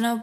My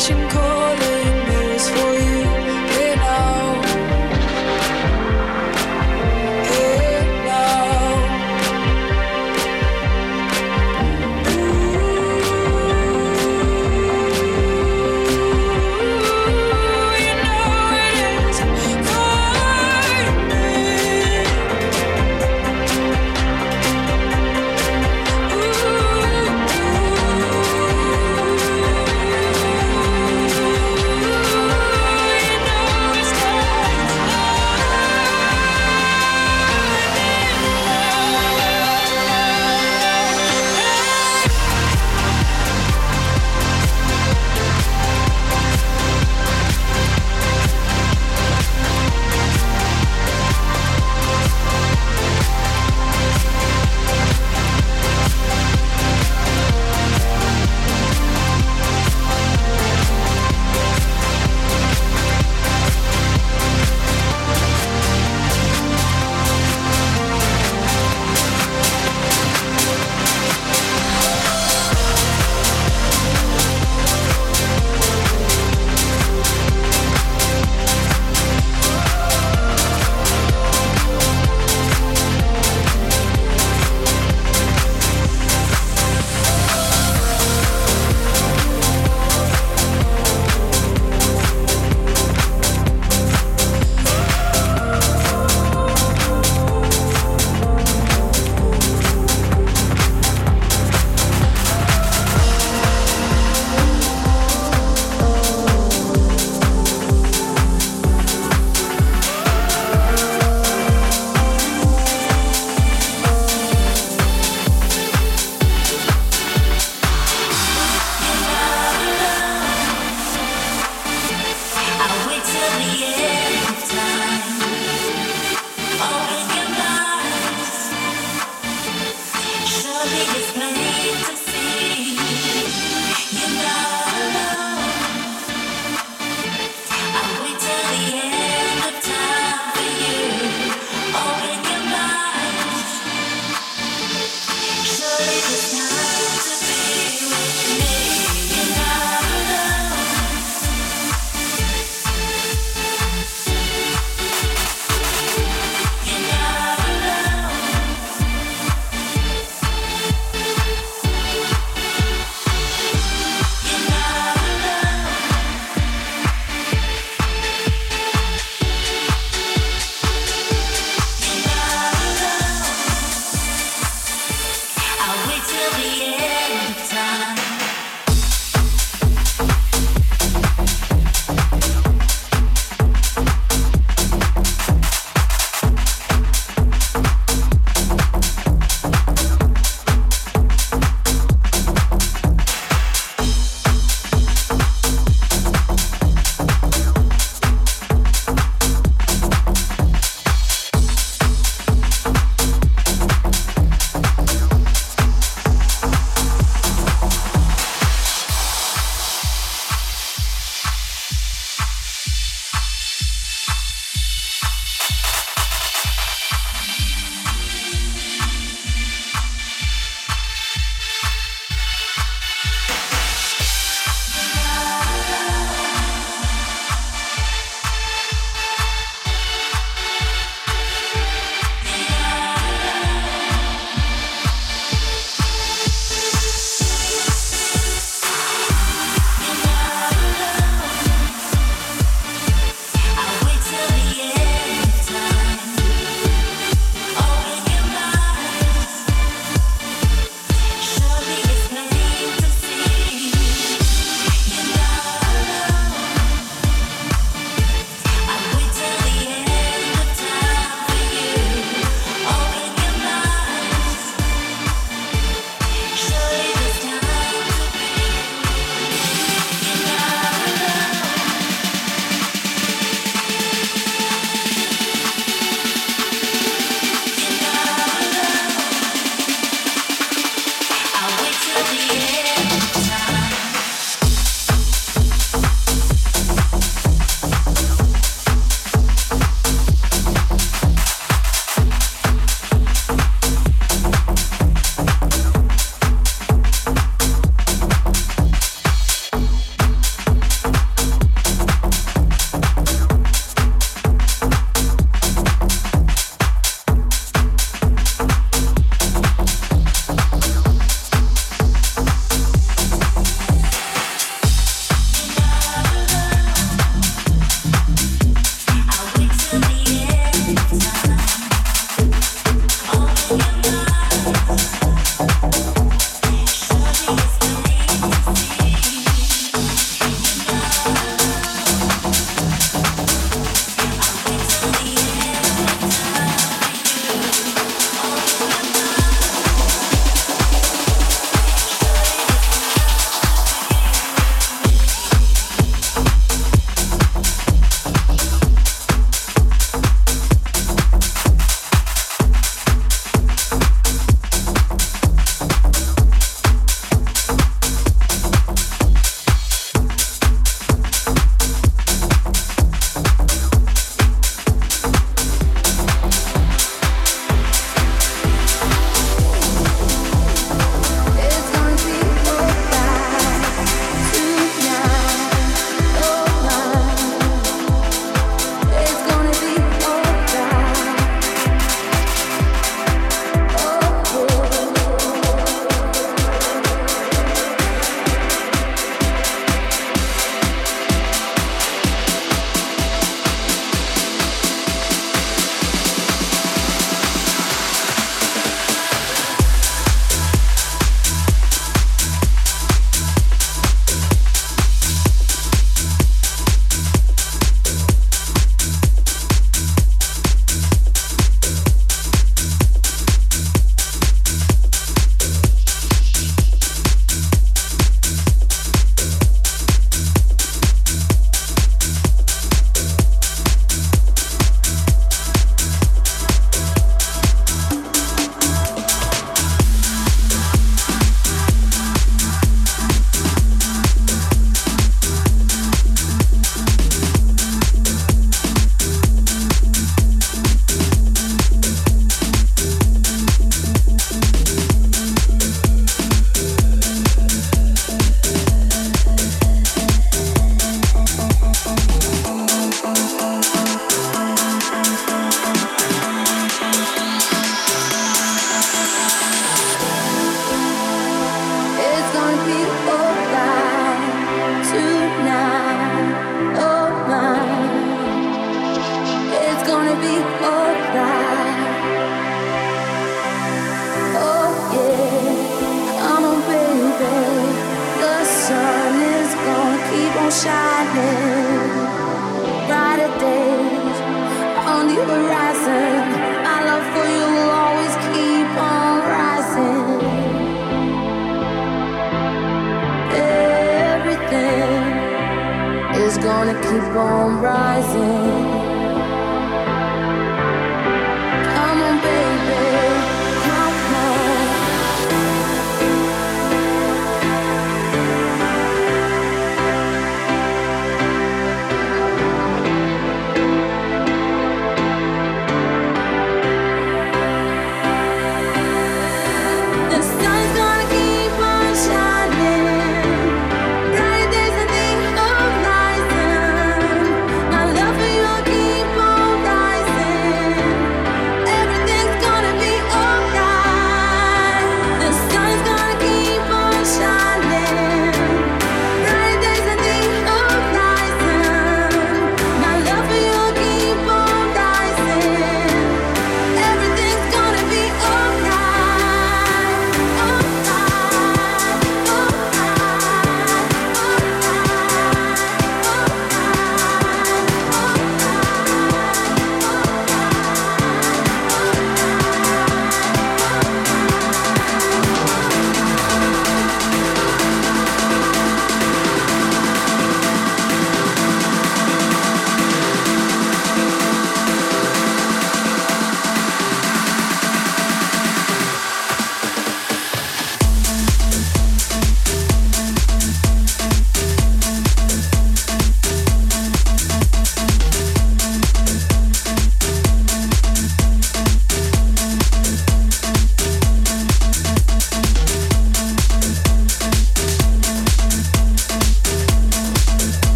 星空